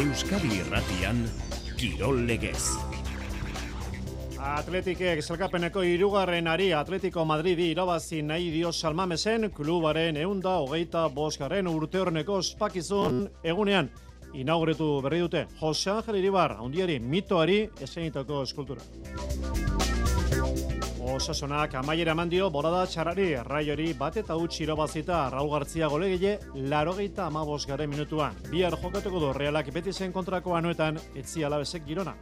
Euskadi Irratian Kirol Legez. Atletikek zelkapeneko irugarren ari Atletico Madridi irabazi nahi dio salmamesen klubaren eunda hogeita bosgarren urte spakizun egunean. Inauguretu berri dute Jose Angel Iribar, haundiari mitoari esenitako eskultura. Osasunak amaiera mandio bolada txarari, raiori bat eta utxi irabazita Raul Gartzia golegile larogeita amabos garen minutuan. Bihar jokatuko du realak beti zen kontrako anuetan etzi alabezek girona.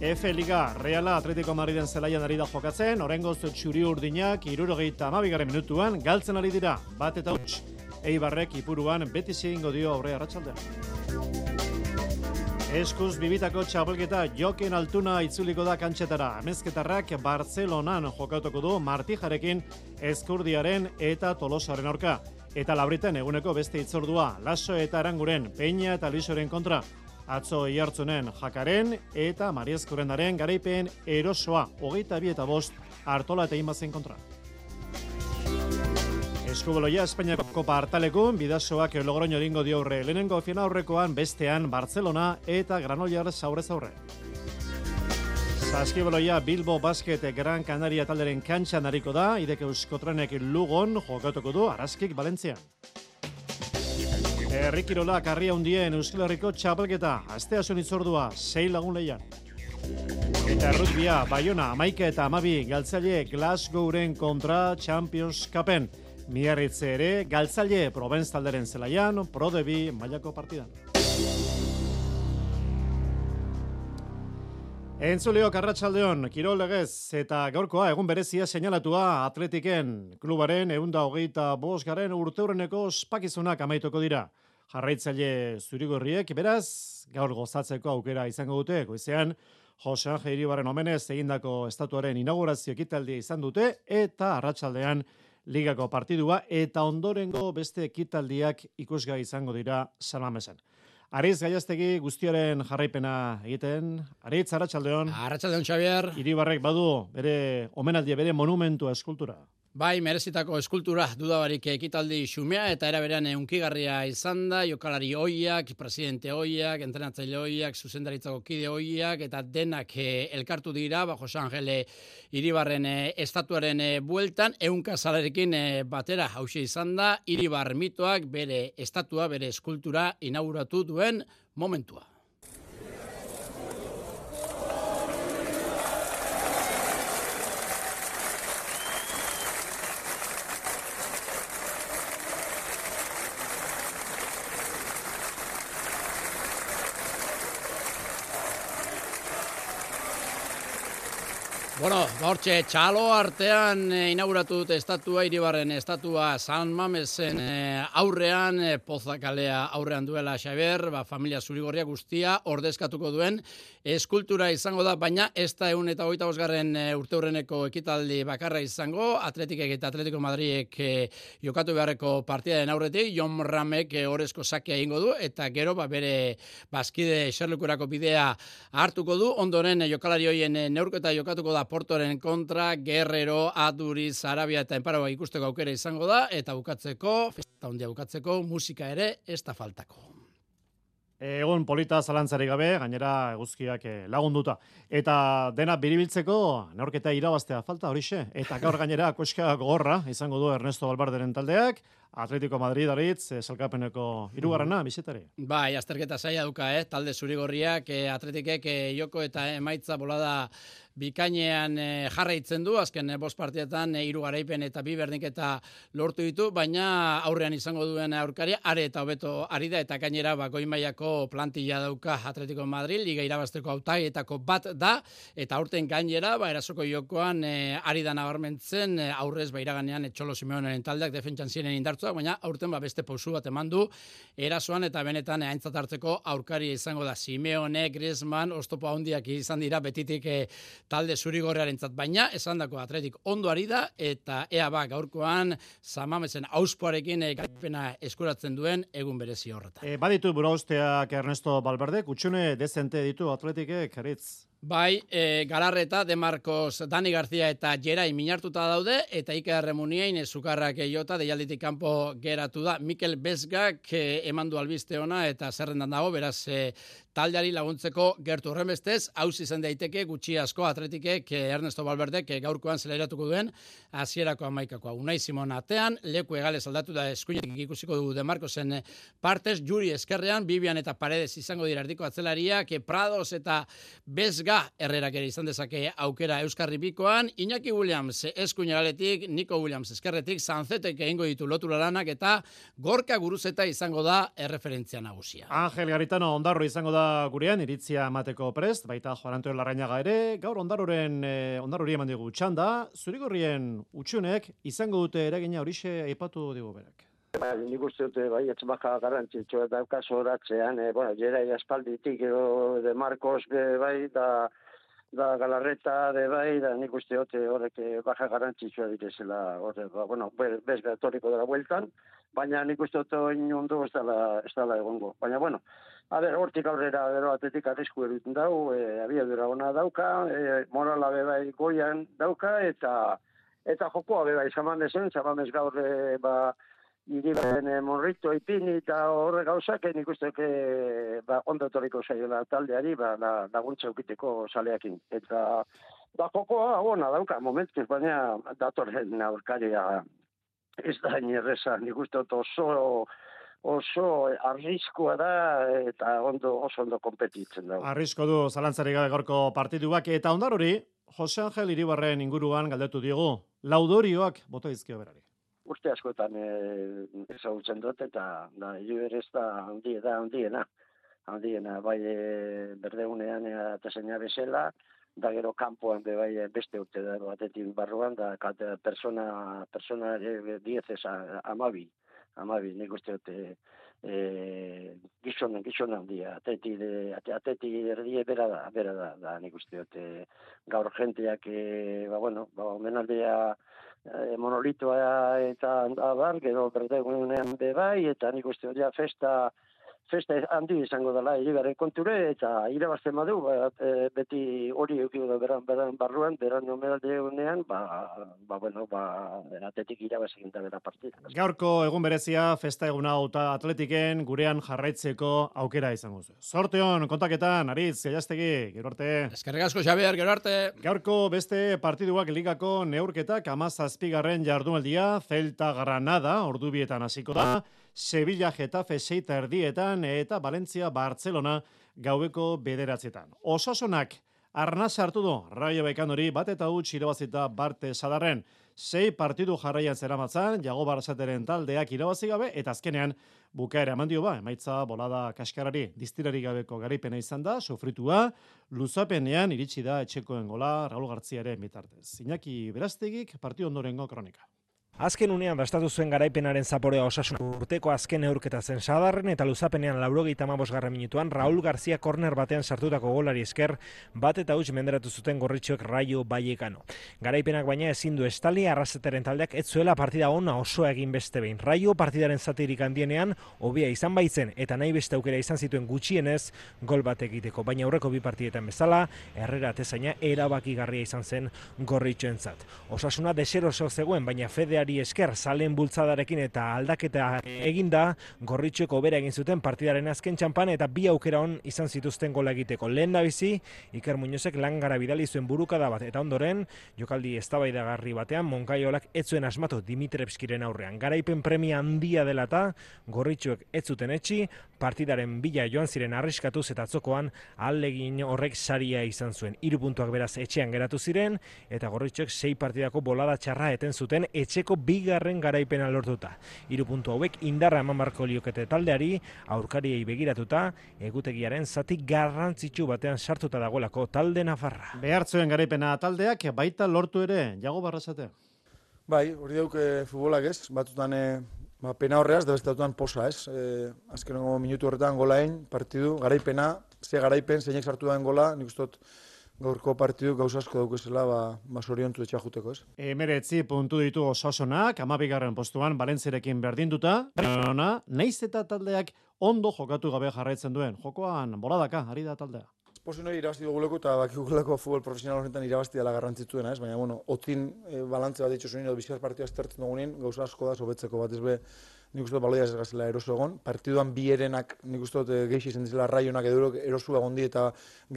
F Liga Reala Atletico Madriden zelaian ari da jokatzen, orengoz txuri urdinak irurogeita amabigaren minutuan galtzen ari dira, bat eta utx. Eibarrek ipuruan beti egingo dio aurre arratsaldean. Eskuz bibitako txapelketa jokin altuna itzuliko da kantxetara. Amezketarrak Barcelonan jokatuko du Martijarekin Eskurdiaren eta Tolosaren aurka. Eta labriten eguneko beste itzordua, Laso eta Aranguren, Peña eta Lisoren kontra. Atzo iartzunen jakaren eta Mariezkurendaren garaipen erosoa, hogeita bi eta bost, hartola eta imazen kontra. Eskuboloia Espainiako Kopa hartalekun, bidazoak logroño dingo diaurre lehenengo fina aurrekoan bestean Barcelona eta Granollar zaurez aurre. Zaskiboloia Bilbo Basket Gran Canaria talderen kantxan hariko da, ideke euskotrenek Lugon jokatuko du Araskik Valentzia. Errikirola karria hundien Euskal Herriko txapelketa, astea zuen itzordua, sei lagun lehian. Eta rugbia, Bayona, Amaika eta Amabi, galtzaile Glasgowren kontra Champions Cupen. Miarritze ere, galtzaile Provence talderen zelaian, Prodebi mailako partidan. Entzuleo Karratxaldeon, Kirol Legez eta gaurkoa egun berezia seinalatua atletiken klubaren eunda hogeita bos garen urteurreneko spakizunak amaituko dira. Jarraitzaile zurigorriek, beraz, gaur gozatzeko aukera izango dute, goizean, Jose Angel Iribarren omenez egindako estatuaren inaugurazio ekitaldia izan dute, eta arratsaldean ligako partidua, eta ondorengo beste ekitaldiak ikusgai izango dira salmamesan. Ariz Gaiastegi guztiaren jarraipena egiten. Ariz, Arratxaldeon. Arratxaldeon, Xavier. Iribarrek badu bere omenaldia, bere monumentua eskultura. Bai, merezitako eskultura dudabarik ekitaldi xumea eta eraberean unkigarria izan da, jokalari hoiak, presidente hoiak, entrenatzaile hoiak, zuzendaritzako kide hoiak, eta denak eh, elkartu dira, bajo San Angele iribarren eh, estatuaren eh, bueltan, eunka salarekin batera hause izan da, iribar mitoak bere estatua, bere eskultura inauguratu duen momentua. Bueno, hortxe, txalo artean e, inauguratu dute estatua, iribarren estatua San Mamesen e, aurrean, e, pozakalea aurrean duela Xaber, ba, familia zurigorria guztia, ordezkatuko duen, eskultura izango da, baina ez da egun eta goita bosgarren e, urteurreneko ekitaldi bakarra izango, atletikek eta atletiko Madriek e, jokatu beharreko partidaren aurretik, Jon Ramek e, orezko sakia ingo du, eta gero, ba, bere bazkide xerlukurako bidea hartuko du, ondoren e, jokalari hoien e, neurketa jokatuko da Portoren kontra, Guerrero, Aduriz, Arabia eta Enparagoa ikusteko aukera izango da, eta bukatzeko, festa hundia bukatzeko, musika ere ez da faltako. Egon polita zalantzari gabe, gainera eguzkiak eh, lagunduta. Eta dena biribiltzeko, neorketa irabaztea falta horixe. Eta gaur gainera, koska gogorra, izango du Ernesto Balbarderen taldeak, Atletico Madrid aritz, eh, salkapeneko irugarrena, bizetari. Bai, azterketa zaila duka, eh? talde zurigorriak, eh, atletikek eh, joko eta emaitza bolada bikainean e, jarraitzen du, azken e, bost partietan e, iru garaipen eta bi berdinketa lortu ditu, baina aurrean izango duen aurkari, are eta hobeto ari da, eta gainera ba, goimaiako plantilla dauka Atletico Madrid, liga irabazteko autaietako bat da, eta aurten gainera, ba, erasoko jokoan e, ari da nabarmentzen, aurrez ba, iraganean etxolo Simeoneren taldeak defentsan ziren indartzuak, baina aurten ba, beste pausu bat eman du, erasoan eta benetan e, aintzat hartzeko aurkari izango da. Simeone, Griezmann, oztopo handiak izan dira betitik e, talde zurigorrearentzat baina esandako atletik ondo ari da eta ea ba gaurkoan Samamezen auspoarekin e, eskuratzen duen egun berezi horretan. E, baditu burausteak Ernesto Balberde, kutsune dezente ditu atletikek, eritz? Bai, e, Galarreta, De Marcos, Dani García eta Jerai minartuta daude, eta Iker Remunien ezukarrak jota deialditik kanpo geratu da. Mikel Bezgak e, eman du albiste ona eta zerrendan dago, beraz e, taldeari laguntzeko gertu horrenbestez, hauz izan daiteke gutxi asko atletikek Ernesto Balberdek gaurkoan zeleratuko duen hasierako amaikakoa. Unai Simon atean, leku egale aldatu da eskuinetik ikusiko dugu demarkozen partez, juri eskerrean, Bibian eta Paredes izango dira erdiko atzelariak, Prados eta Bezga errerak ere izan dezake aukera Euskarri Bikoan, Iñaki Williams eskuinaletik, Nico Williams eskerretik, Sanzetek egingo ditu lotura lanak eta Gorka Guruzeta izango da erreferentzia nagusia. Angel Garitano ondarro izango da gurean iritzia emateko prest, baita Juan Antonio Larrañaga ere, gaur ondaroren e, ondarrori eman digu txanda, zurigorrien utxunek izango dute eragina horixe aipatu digu berak. Bai, nik uste dute, bai, etzbaka garrantzitsua eta kaso horatzean, e, bueno, jera espalditik edo de Marcos, be, bai, da, da galarreta, de bai, da nik uste dute horrek eh, baja garrantzitsua direzela, horrek, ba, bueno, bez gatoriko dela bueltan, baina nik uste dute oin ondo ez dela, ez dela egongo. Baina, bueno, A ber, hortik aurrera, bero atetik arrisku eruten dau, e, abiadura ona dauka, e, morala beba goian dauka, eta eta jokoa beba izaman dezen, ez gaur, e, ba, iribaren e, morrito ipini eta horre gauzak, nik uste que, ba, ondotoriko zaiola taldeari, ba, la, laguntza ukiteko saleakin. Eta, ba, jokoa, ona dauka, momentuz, baina datorren aurkaria ez da inerreza, nik uste oso, oso arriskoa da eta ondo oso ondo konpetitzen da. Arrisko du zalantzari gabe gorko partiduak eta ondar hori Jose Angel Iribarren inguruan galdetu diegu. Laudorioak bota dizkio berari. Urte askotan eh ezagutzen dut eta da ez da handi da handiena. Handiena bai e, berdeunean eta seina bezela da gero kanpoan be bai beste urte da batetik barruan da persona persona 10 esa amabi amabi, nik uste dute e, gizon, gizon handia, ateti, de, ateti erdie bera da, bera da, da nik uste dute gaur jenteak, e, ba, bueno, ba, omenaldea e, monolitoa eta abar, gero berde be bai, eta nik uste dute festa, festa handi izango dela irigaren konture eta irabazten badu ba, e, beti hori eukiko da beran, beran barruan, beran nomeralde ba, ba, bueno, ba, atetik irabazik da bera partida. Gaurko egun berezia, festa eguna eta atletiken gurean jarraitzeko aukera izango zu. Sorteon, kontaketan, Aritz, gaiastegi, gero arte. Eskerrik asko, Xabier, gero arte. Gaurko beste partiduak ligako neurketak amazazpigarren jardunaldia, Celta Granada, ordubietan hasiko da, Sevilla Getafe seita erdietan eta Valencia Barcelona gaueko bederatzietan. Osasunak arna sartu du Raio Baikan hori bat eta huts irabazita Barte Sadarren. Sei partidu jarraian zeramatzan, jago barzateren taldeak irabazi gabe, eta azkenean bukaera eman dio ba, emaitza bolada kaskarari diztirari gabeko garipena izan da, sofritua, luzapenean iritsi da etxekoen gola Raul Gartziaren bitartez. Iñaki Beraztegik, partidu ondorengo kronika. Azken unean bastatu zuen garaipenaren zaporea osasun urteko azken eurketa zen sadarren eta luzapenean laurogeita amabos garra minutuan Raul García korner batean sartutako golari esker bat eta huts menderatu zuten gorritxoek raio baiekano. Garaipenak baina ezin du estali arrazeteren taldeak ez zuela partida ona oso egin beste behin. Raio partidaren zatirik handienean hobia izan baitzen eta nahi beste aukera izan zituen gutxienez gol bat egiteko. Baina aurreko bi partietan bezala, herrera atezaina erabakigarria izan zen gorritxoentzat. Osasuna deseroso zegoen, baina fedea Jokalari esker salen bultzadarekin eta aldaketa eginda, gorritxueko bera egin zuten partidaren azken txampan eta bi aukera on izan zituzten gola egiteko. Lehen da bizi, Iker Muñozek langara bidali zuen burukada bat eta ondoren, jokaldi eztabaidagarri batean, Monkaiolak ez zuen asmatu Dimitrevskiren aurrean. Garaipen premia handia dela eta gorritxuek ez zuten etxi, partidaren bila joan ziren arriskatuz eta atzokoan aldegin horrek saria izan zuen. Hiru puntuak beraz etxean geratu ziren eta gorritxuek sei partidako bolada txarra eten zuten etxeko bigarren garaipena lortuta. Hiru puntu hauek indarra eman barko liokete taldeari, aurkariei begiratuta, egutegiaren zati garrantzitsu batean sartuta dagoelako talde nafarra. Behartzuen garaipena taldeak baita lortu ere, jago barrazate. Bai, hori dauk e, futbolak ez, batutan e, ba, pena horreaz, da beste posa ez. E, azkenengo minutu horretan golain, partidu, garaipena, ze garaipen, zeinek sartu daen gola, nik ustot, gaurko partidu gauza asko daukezela ba, ba soriontu etxea juteko, ez? Emeretzi puntu ditu osasonak, amabigarren postuan, Balentzirekin berdinduta, naiz eta taldeak ondo jokatu gabe jarraitzen duen. Jokoan, boladaka, ari da taldea. Posin hori irabazi duguleko eta bakiguleko futbol profesional honetan irabazi dela garrantzitsuena, ez? Baina, bueno, otzin e, balantze bat ditxo zuen, edo bizkaz partidua estertzen dugunin, gauza asko da, sobetzeko bat ez nik uste dut baloia ez gazela eroso egon. Partiduan bi erenak nik uste dut eh, geixi izan dizela raionak edo erosu egon di eta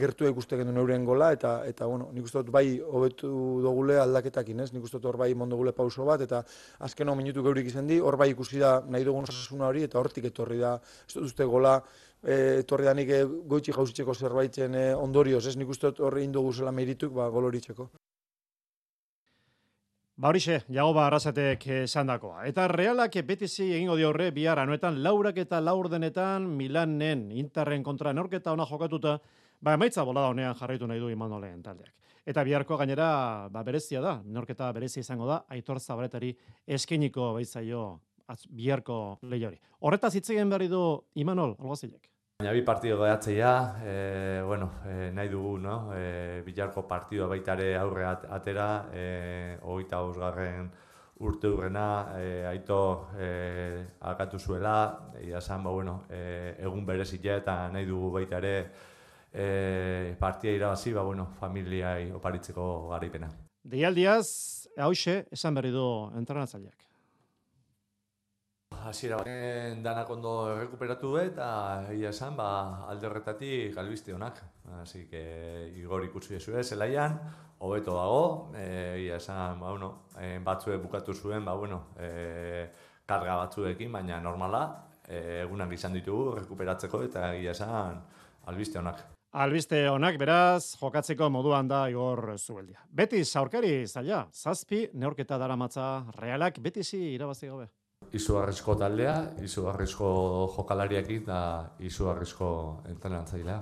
gertu ikuste gendu neuren gola eta eta bueno, nik uste dut bai hobetu dugule aldaketakin, ez? Nik uste dut hor bai mondogule pauso bat eta azken hau minutu geurik izan di, hor bai ikusi da nahi dugun osasuna hori eta hortik etorri da, ez dut uste gola e, etorri da nik e, goitxi jauzitzeko zerbaitzen e, ondorioz, ez? Nik uste dut horre indugu zela merituk, ba, goloritzeko. Ba horixe, jago ba arrasatek esan dakoa. Eta realak betizi egingo di horre bihar anuetan laurak eta laurdenetan Milanen interren kontra norketa ona jokatuta, ba emaitza bolada honean jarraitu nahi du Imanolen taldeak. Eta biharko gainera ba berezia da, norketa berezia izango da, Aitor Zabaretari eskeniko baizaio biharko lehiori. Horretaz hitz egin berri du Imanol Olgozilek. Baina bi partido gehatzea, e, bueno, e, nahi dugu, no? E, bilarko partidua baita ere aurre atera, e, hogeita garren urte urrena, e, aito e, alkatu zuela, ia ba, bueno, e, egun berezia eta nahi dugu baita ere e, partia irabazi, ba, bueno, familiai oparitzeko garaipena. Deialdiaz, hause, esan berri du entrenatzaileak hasiera baten danak ondo errekuperatu eta ia esan ba alde horretatik galbiste honak. Así que Igor ikusi zuen zelaian, hobeto dago, eh ia esan ba bueno, batzue bukatu zuen, ba bueno, eh karga batzuekin, baina normala, eh egunak izan ditugu errekuperatzeko eta ia esan albiste honak. Albiste honak, beraz, jokatzeko moduan da Igor Zubeldia. Betis, aurkari, zaila, zazpi, neorketa dara matza, realak, betizi irabazi gabe izugarrizko taldea, izugarrizko jokalariak eta izugarrizko entrenatzailea.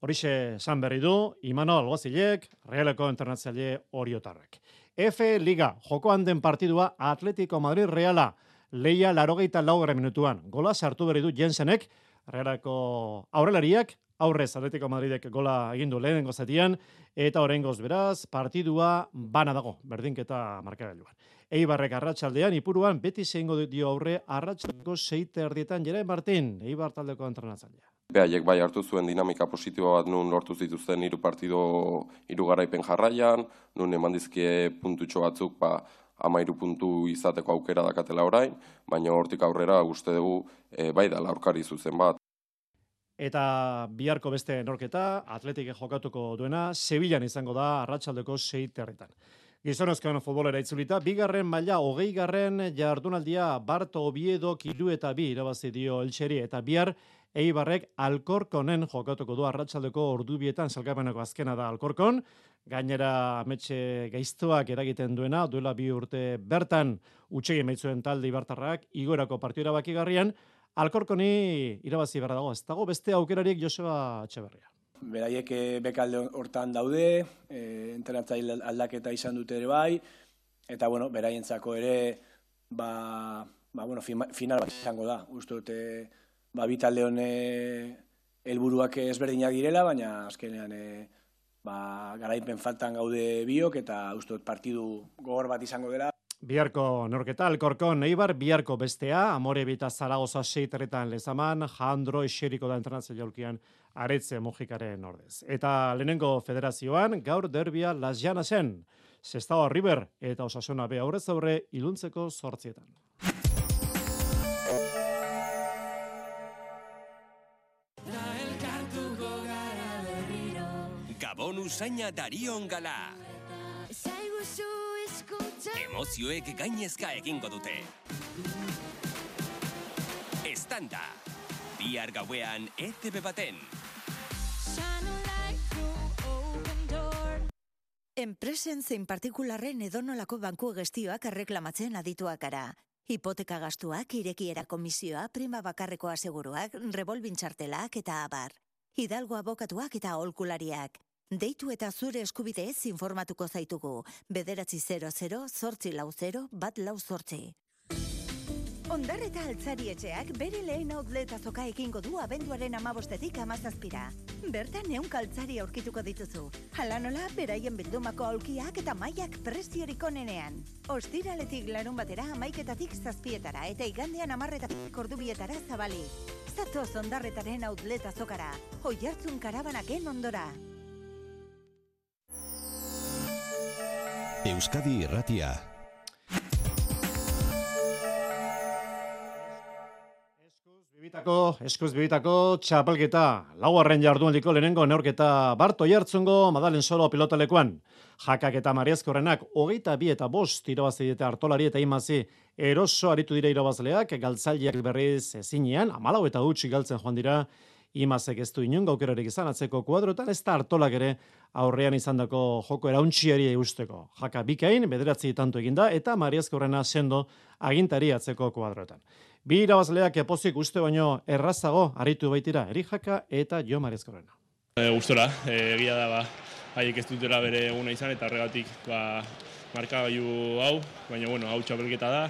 Horixe san berri du, Imanol Gozilek, Realeko entrenatzaile oriotarrek. F Liga, joko handen partidua Atletico Madrid Reala, leia larogeita laugara minutuan. Gola sartu berri du Jensenek, Realeko aurrelariak, aurrez Atletico Madridek gola egindu lehen gozetian, eta horrengoz beraz, partidua bana dago, berdinketa markagailuan. Eibarrek arratsaldean ipuruan beti zeingo dio aurre arratsaldeko seite erdietan Jere Martin, Eibar taldeko entrenatzailea. Behaiek bai hartu zuen dinamika positibo bat nun lortu zituzten hiru partido hiru garaipen jarraian, nun eman dizkie puntutxo batzuk ba amairu puntu izateko aukera dakatela orain, baina hortik aurrera uste dugu e, bai da laurkari zuzen bat. Eta biharko beste norketa, atletik jokatuko duena, Sevillan izango da arratsaldeko seite herritan. Gizonezkoen futbolera itzulita, bigarren maila hogei garren jardunaldia Barto Obiedo kilu eta bi irabazi dio eltseri eta bihar Eibarrek Alkorkonen jokatuko du arratsaldeko ordubietan salgapeneko azkena da Alkorkon. Gainera ametxe gaiztoak eragiten duena, duela bi urte bertan utxegi meitzuen talde Ibartarrak, igorako partioa bakigarrian, Alkorkoni irabazi berra dago, ez dago beste aukerariek Joseba Txeberria beraiek eh, bekalde hortan daude, e, entrenatzaile aldaketa izan dute ere bai, eta bueno, beraientzako ere, ba, ba, bueno, final bat izango da. Uste dute, ba, bitalde hone helburuak ezberdinak direla, baina azkenean e, ba, garaipen faltan gaude biok, eta uste dut partidu gogor bat izango dela. Biarko norketa, alkorko neibar, biarko bestea, amore bita zaragoza seiteretan lezaman, jandro eseriko da entrenatzaile jolkian, aretze mojikaren ordez. Eta lehenengo federazioan, gaur derbia Las zen, Sestao River eta Osasuna be aurrez aurre iluntzeko sortzietan. Gabon usaina darion gala. Emozioek gainezka egingo dute. Estanda. Bihar gauean ETV baten. Enpresen zein partikularren edonolako banku gestioak erreklamatzen adituak ara. Hipoteka gastuak, irekiera komisioa, prima bakarreko aseguruak, revolvin txartelak eta abar. Hidalgo abokatuak eta holkulariak. Deitu eta zure eskubideez informatuko zaitugu. Bederatzi 00, zortzi lau 0, bat lau zortzi. Ondarreta altzari etxeak bere lehen outlet azoka ekingo du abenduaren amabostetik amazazpira. Bertan neun kaltzari aurkituko dituzu. Hala nola, beraien bildumako aulkiak eta maiak preziorik onenean. Ostiraletik larun batera amaiketatik zazpietara eta igandean amarretatik ordubietara zabali. Zatoz ondarretaren outlet azokara. Hartzun karabanaken ondora. Euskadi Irratia. Bibitako, eskuz bibitako, txapelketa, laugarren jardunaldiko lehenengo neorketa Barto jartzungo Madalen Solo pilotalekuan. Jakak eta Mariazkorrenak hogeita bi eta bost irabazi dite hartolari eta imazi eroso aritu dira irabazleak, galtzaileak berriz ezinean, amalau eta utxi galtzen joan dira, imazek ez du inun gaukerarik izan atzeko kuadrotan, ez da hartolak ere aurrean izandako joko erauntxiari eusteko. Jaka bikain, bederatzi tanto eginda, eta Mariazkorrena sendo agintari atzeko kuadrotan. Bi irabazleak epozik uste baino errazago aritu baitira, Eri Jaka eta Jo Mariazkorrena. E, gustora, e, egia da ba, haiek ez dutela bere eguna izan eta horregatik ba, markagailu hau, baina bueno, hau txapelketa da.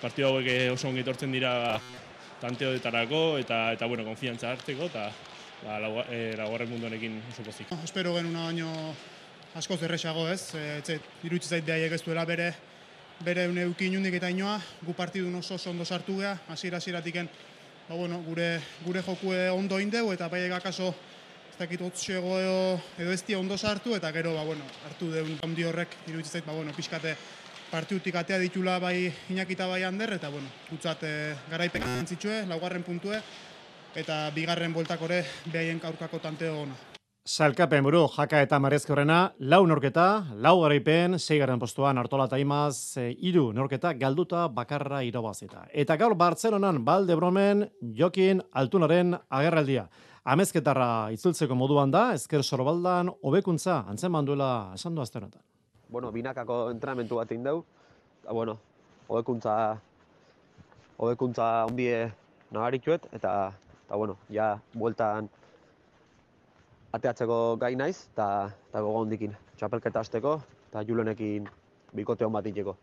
Partidu hauek oso ongi etortzen dira ba, tanteodetarako eta eta bueno, konfiantza hartzeko eta ba, laugarren mundu honekin oso pozik. Espero genuna baino askoz erresago ez, e, iruditzen zait behaiek ez duela bere bere une eukin jundik eta inoa, gu partidu oso ondo sartu geha, hasiera hasieratik ba, bueno, gure, gure jokue ondo indeu eta baiek akaso ez dakit otzego edo, ez ondo sartu eta gero ba, bueno, hartu deun handi horrek iruditzen zait, ba, bueno, pixkate partiutik atea ditula bai inakita bai hander eta bueno, gutzat e, garaipek antzitsue, laugarren puntue eta bigarren boltakore behaien aurkako tanteo ona. Salkapen buru, jaka eta marezkorrena, lau norketa, lau garaipen, seigaren postuan hartola eta imaz, e, iru norketa, galduta bakarra irabazita. Eta gaur Bartzelonan, balde bromen, jokin altunaren agerraldia. Amezketarra itzultzeko moduan da, ezker sorbaldan, hobekuntza antzen manduela esan du azterotan. Bueno, binakako entrenamentu bat indau, eta bueno, hobekuntza, hobekuntza ondie nagarituet, eta, eta bueno, ja, bueltan, ateatzeko gai naiz eta eta gogo hondikin txapelketa hasteko eta Julenekin bikote on bat iteko.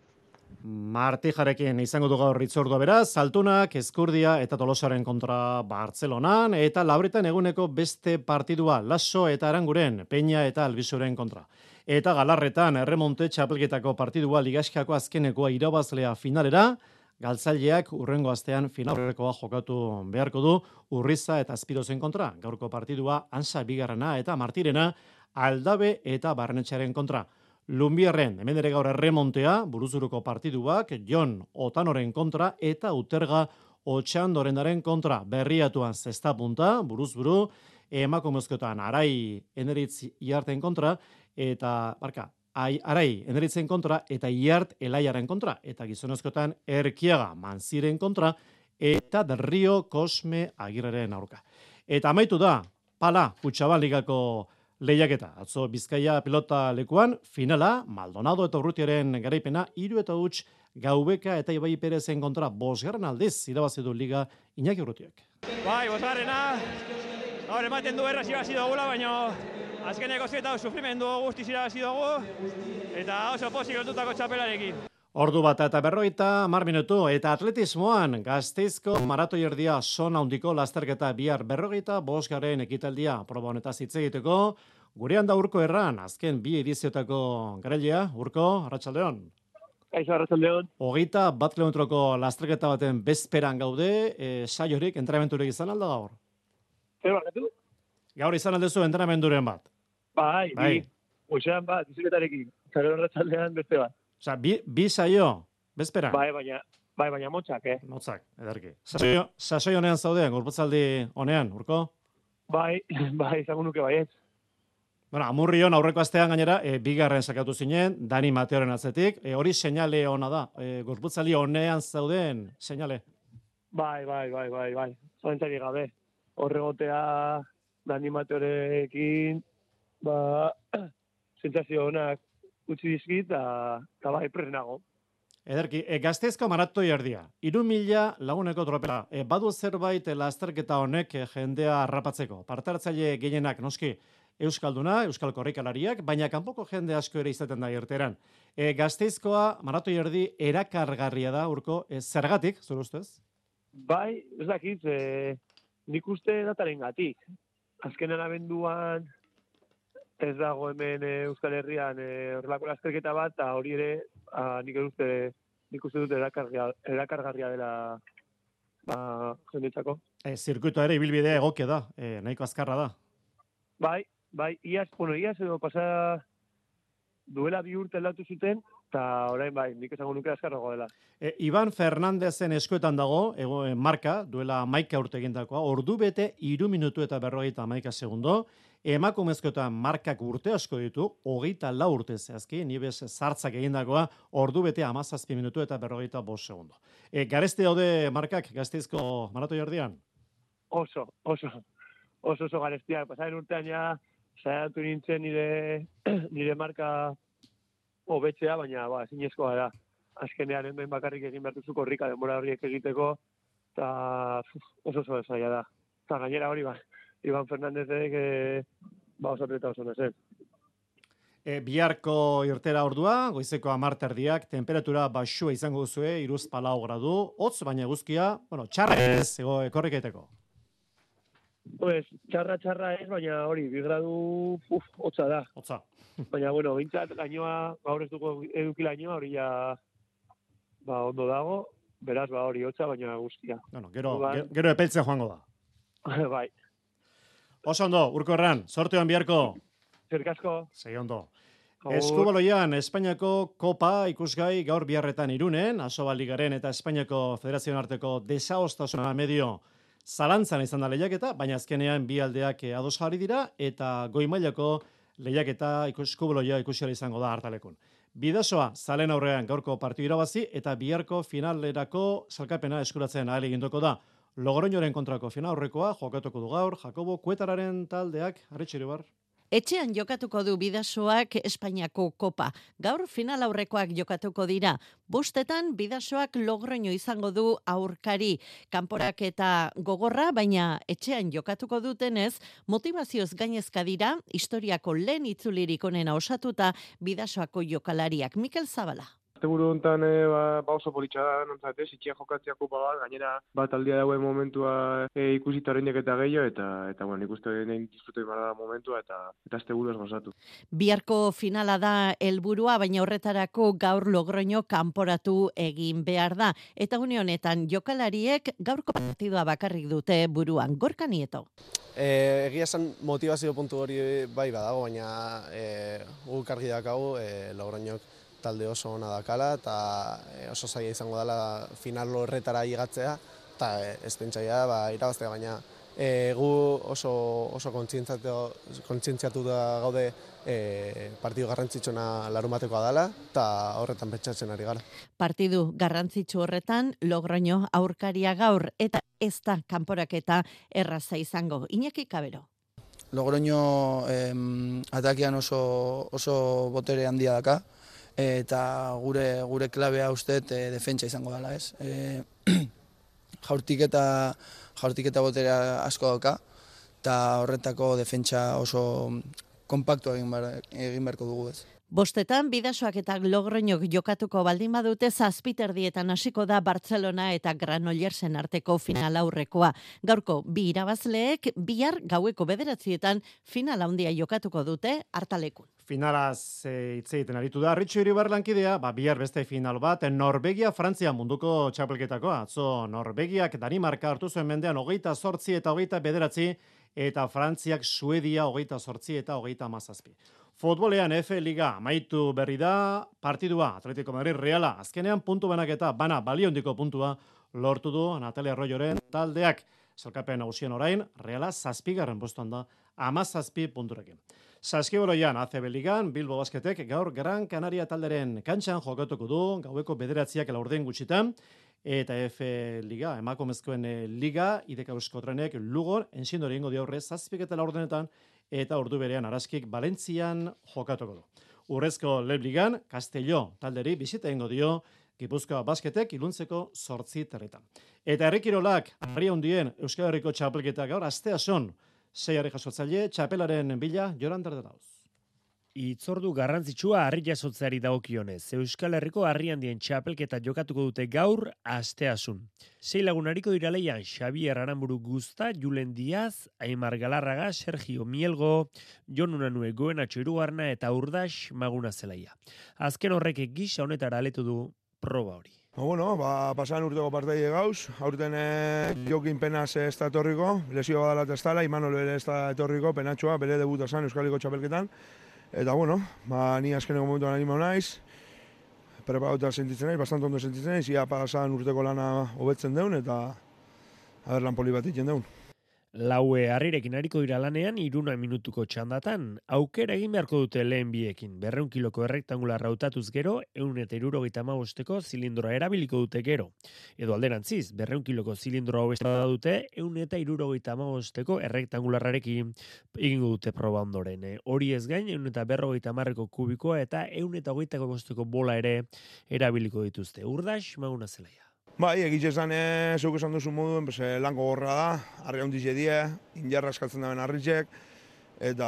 Martijarekin izango du gaur itzordua beraz, Saltunak, Eskurdia eta Tolosaren kontra Bartzelonan eta Labritan eguneko beste partidua Lasso eta Aranguren, Peña eta Albizuren kontra. Eta Galarretan erremonte txapelketako partidua ligaskako azkenekoa irabazlea finalera, galtzaileak urrengo astean finalrekoa jokatu beharko du Urriza eta Azpirozen kontra. Gaurko partidua Ansa Bigarrena eta Martirena Aldabe eta Barnetxaren kontra. Lumbierren, hemen ere gaur erremontea, buruzuruko partiduak, Jon Otanoren kontra eta Uterga Otxandorendaren kontra. Berriatuan zesta punta, buruzburu, emakumezkotan arai eneritz iarten kontra, eta, barka, ai, arai eneritzen kontra eta iart elaiaren kontra eta gizonezkotan erkiaga manziren kontra eta derrio kosme agirreren aurka. Eta amaitu da, pala, kutsaban ligako lehiaketa. Atzo Bizkaia pilota lekuan, finala, Maldonado eta Urrutiaren garaipena, iru eta huts gaubeka eta Ibai Perezen kontra bosgarren aldiz, irabazidu liga Iñaki Urrutiak. Bai, bosgarrena, gaur ematen du errazi bazi dugula, baina azkeneko zeta sufrimendu guztiz irabazi dugu, eta oso pozik lotutako txapelarekin. Ordu bat eta berroita, mar minutu, eta atletismoan, gazteizko maratoi erdia zona handiko lasterketa bihar berrogeita, bosgaren ekitaldia proba honetaz hitz egiteko, gurean da urko erran, azken bi ediziotako garelea, urko, Arratxaldeon. Kaixo, Arratxaldeon. Hogeita bat kilometroko lasterketa baten bezperan gaude, e, saiorik, entrenamenturik izan alda gaur? Zer bakatu? Gaur izan aldezu entrenamenturen bat. Bai, bai. Oixean bat, biziketarekin. Zaro Arratxaldean beste bat. Osa, bi, bi saio, bezpera? Bai, baina, bai, baina motzak, eh? Motzak, edarki. Sasoio, sasoio honean zaudean, gurputzaldi honean, urko? Bai, bai, izango nuke bai ez. Bueno, amurrion aurreko astean gainera, e, bigarren sakatu zinen, Dani Mateoren atzetik, e, hori seinale ona da, e, gurputzaldi honean zauden seinale. Bai, bai, bai, bai, bai, zorentzari gabe. Horregotea Dani Mateorekin, ba, sentsazio honak utzi dizkit, eta bai, presnago. Ederki, e, gaztezko maratoi erdia, iru mila laguneko tropela, e, badu zerbait lasterketa honek e, jendea harrapatzeko. Partartzaile gehienak noski Euskalduna, Euskal Korrikalariak, baina kanpoko jende asko ere izaten da irteran. E, gazteizkoa maratoi erdi erakargarria da, urko, e, zergatik, zure ustez? Bai, ez dakit, e, nik uste dataren gatik. Azkenan abenduan, ez dago hemen e, Euskal Herrian e, horrelako lasterketa bat, eta hori ere, a, nik uste nik uste dut erakargarria, erakargarria dela ba, jendetzako. E, zirkuito ere ibilbidea egokia da, e, nahiko azkarra da. Bai, bai, iaz, bueno, iaz edo pasa duela bi urte aldatu zuten, eta orain bai, nik esango nuke azkarrago dela. E, Iban Fernandezen eskuetan dago, ego, marka, duela maika urte egindakoa, ordu bete iru minutu eta berrogeita maika segundo, emakumezkoetan markak urte asko ditu, hogeita lau urte zehazki, nibes zartzak egindakoa, ordu bete amazazpi minutu eta berrogeita bost segundo. E, garezte hode markak, gazteizko marato jardian? Oso, oso, oso oso garestia. Pasaren urtean ja, saiatu nintzen nire, nire marka hobetzea, baina ba, zinezkoa da. Azkenean hemen bakarrik egin behar duzu korrika denbora horiek egiteko, eta oso oso zaila da. Eta gainera hori ba, Iban Fernandezek e, ba oso atleta oso nezen. E, biharko irtera ordua, goizeko amarterdiak, temperatura baxua izango duzue, iruz palau gradu, hotz baina guzkia, bueno, txarra ez, ego, ekorrikaiteko. Pues, txarra txarra ez, baina hori, bi gradu, uf, hotza da. Hotza. Baina, bueno, bintzat, gainoa, gaur ez dugu eduki lainoa, hori ja, ba, ondo dago, beraz, ba, hori hotza, baina guztia. Bueno, gero, Ba- gero, gero epeltzen joango da. bai, Oso ondo, urko erran, sorteoan biharko. zerkasko. Sei ondo. Eskubaloian, Espainiako Kopa ikusgai gaur biharretan irunen, Asoba Ligaren eta Espainiako Federazioen arteko desaostasuna medio zalantzan izan da lehiaketa, baina azkenean bi aldeak ados jarri dira eta goi mailako lehiaketa eskubaloia ikusiala izango da hartalekun. Bidasoa, zalen aurrean gaurko partidu irabazi eta biharko finalerako salkapena eskuratzen ahal egindoko da. Logroñoren kontrako final aurrekoa jokatuko du gaur, Jakobo Kuetararen taldeak, arretxero bar. Etxean jokatuko du bidasoak Espainiako kopa. Gaur final aurrekoak jokatuko dira. Bostetan bidasoak logroño izango du aurkari. Kanporak eta gogorra, baina etxean jokatuko dutenez, motivazioz gainezka dira, historiako lehen itzulirik onena osatuta bidasoako jokalariak. Mikel Zabala. Asteburu honetan e, ba, ba oso politxa da, nontzat, ez, itxia jokatzea kupa bat, gainera bat aldia dauen momentua e, ikusita oraindik eta gehiago, eta, eta bueno, nik uste nahi disfrutu da momentua, eta, eta asteburu ez gozatu. Biharko finala da helburua, baina horretarako gaur logroño kanporatu egin behar da. Eta une honetan jokalariek gaurko partidua bakarrik dute buruan. Gorka nieto. E, egia esan motivazio puntu hori bai badago, baina e, guk argi dakagu e, Logroñok talde oso ona dakala eta e, oso zaila izango dela final horretara higatzea eta e, ez pentsaia ba, irabaztea, baina e, gu oso, oso kontzientziatu, kontzientziatu da gaude e, partidu garrantzitsuna larumatekoa dela eta horretan pentsatzen ari gara. Partidu garrantzitsu horretan logroño aurkaria gaur eta ez da kanporaketa erraza izango. Iñaki Kabero. Logroño em, atakean oso, oso botere handia daka, eta gure gure klabea usteet e, defentsa izango dela, ez? E, jaurtik eta jaurtik eta boterea asko dauka, eta horretako defentsa oso kompaktu egin, bar, egin beharko dugu, ez? Bostetan, bidasoak eta logroñok jokatuko baldin badute zazpiterdietan hasiko da Barcelona eta Granollersen arteko final aurrekoa. Gaurko bi irabazleek bihar gaueko bederatzietan final handia jokatuko dute hartalekun. Finalaz e, hitz egiten aritu da. Ritxo Iribar lankidea, ba, bihar beste final bat, Norvegia, Frantzia munduko txapelketako. Atzo, Norvegiak Danimarka hartu zuen mendean hogeita sortzi eta hogeita bederatzi, eta Frantziak Suedia hogeita sortzi eta hogeita mazazpi. Futbolean F Liga amaitu berri da partidua Atletico Madrid Reala azkenean puntu banaketa bana baliondiko puntua lortu du Natalia Arroyoren taldeak zelkapen nagusien orain Reala zazpigarren postuan da amazazpi punturekin. Saskiboloian ACB Ligan Bilbo Basketek gaur Gran Canaria talderen kantxan jokatuko du gaueko bederatziak laurden gutxitan eta F Liga, emakumezkoen eh, Liga, ideka euskotrenek Lugon, ensindori ingo diaurre zazpik eta laurdenetan eta ordu berean araskik Valentzian jokatuko du. Urrezko Lebligan, Castelló talderi bizita ingo dio Gipuzkoa basketek iluntzeko sortzi terretan. Eta herrikirolak, harri handien Euskal Herriko txapelketa gaur, astea son, zeiarri jasotzaile, txapelaren bila, joran derderauz. Itzordu garrantzitsua harri jasotzeari dagokionez. Euskal Herriko harri handien txapelketa jokatuko dute gaur asteasun. Sei lagunariko dira leian Xavier Aramburu Guzta, Julen Diaz, Aimar Galarraga, Sergio Mielgo, Jon Unanue Goenatxo Irugarna eta Urdax Maguna Zelaia. Azken horrek gisa honetara aletu du proba hori. Ba, bueno, ba, pasan urteko parteide gauz, aurten e, jokin penaz ez da etorriko, lesio badalat ez dala, Imanol bere ez da etorriko, penatxoa, bere debuta zan Euskaliko txapelketan. Eta, bueno, ba, ni azkeneko momentuan animo naiz, preparauta sentitzen naiz, bastante ondo sentitzen naiz, ia pasan urteko lana hobetzen deun, eta haber lan poli bat iten deun. Laue harrirekin hariko dira lanean iruna minutuko txandatan, aukera egin beharko dute lehen biekin. Berreun kiloko errektangular rautatuz gero, eun eta irurogeita magosteko zilindroa erabiliko dute gero. Edo alderantziz, berreun kiloko zilindroa hobesta da dute, eun eta irurogeita magosteko errektangularrarekin egingo dute proba ondoren. E, hori ez gain, eun eta berrogeita marreko kubikoa eta eun eta bosteko bola ere erabiliko dituzte. Urdax, maguna zelaia. Bai, egitxe esan, e, zeuk esan duzu moduen, pues, e, lanko gorra da, harri handiz die, injarra eskatzen daben harritxek, eta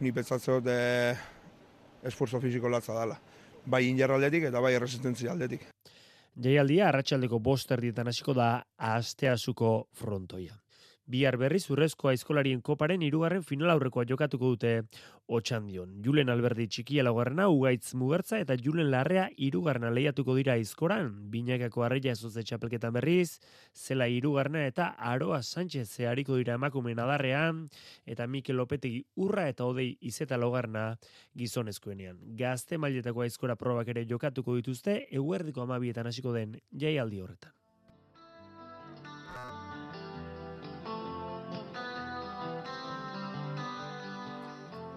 ni petzatzeo e, esforzo fiziko latza dela. Bai injarra aldetik eta bai resistentzia aldetik. Jaialdia, arratsaldeko boster dietan hasiko da asteazuko frontoia. Bihar berriz urrezko aizkolarien koparen irugarren final aurrekoa jokatuko dute otxandion. Julen Alberdi txikia laugarrena, Ugaitz Mugertza eta Julen Larrea irugarrena lehiatuko dira aizkoran. Binakako arreia ezoze txapelketan berriz, zela irugarrena eta Aroa Sánchez zehariko dira emakumen adarrean, eta Mikel Lopetegi urra eta odei izeta laugarrena gizonezkoenean. Gazte mailetako aizkora probak ere jokatuko dituzte, eguerdiko amabietan hasiko den jaialdi horretan.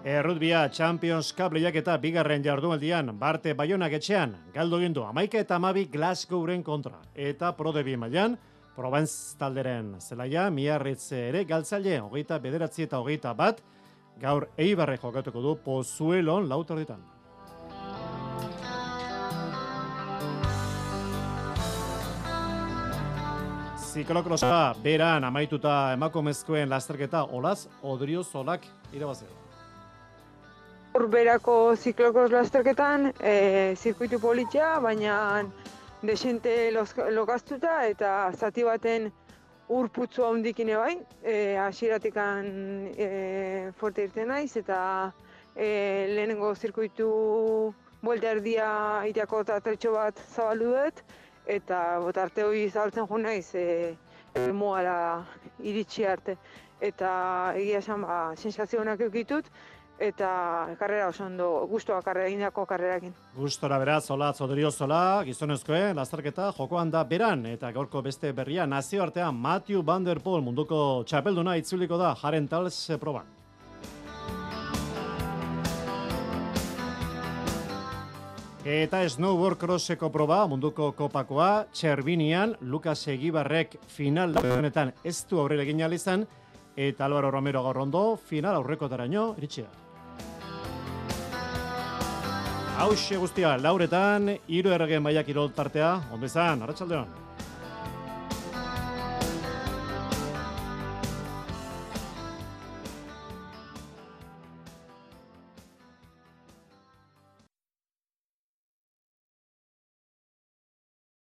Errutbia Champions Cup eta bigarren jardunaldian Barte Baionak etxean galdu gindu amaika eta amabi Glasgowren kontra. Eta prodebi mailan Provence talderen zelaia miarritze ere galtzaile hogeita bederatzi eta hogeita bat gaur eibarre jokatuko du pozuelon lauter ditan. Ziklokrosa beran amaituta emakumezkoen lasterketa olaz odriozolak irabazio. Urberako ziklokos lasterketan, e, zirkuitu politia, baina desente lokaztuta eta zati baten urputzu handikin bai, e, asiratikan e, forte irten naiz eta e, lehenengo zirkuitu buelta erdia iriako eta tretxo bat zabaldu dut eta botarte hori zabaltzen jo naiz e, e, moala iritsi arte. Eta egia esan ba, sensazionak eukitut eta karrera oso ondo gustoa karrera indako karrerakin. Gustora beraz, zola, zoderio zola, gizonezkoe, lastarketa jokoan da beran, eta gaurko beste berria nazioartean Matthew Van Der Poel munduko txapelduna itzuliko da jaren talz proban. Eta snowboard crosseko proba munduko kopakoa, Txerbinian, Lukas Egibarrek final honetan ez du aurrera egin izan, eta Álvaro Romero gaur ondo, final aurreko taraino, iritsia. Hauxe guztia, lauretan, hiru erregen baiak iroltartea, ondezan, arratsaldeon.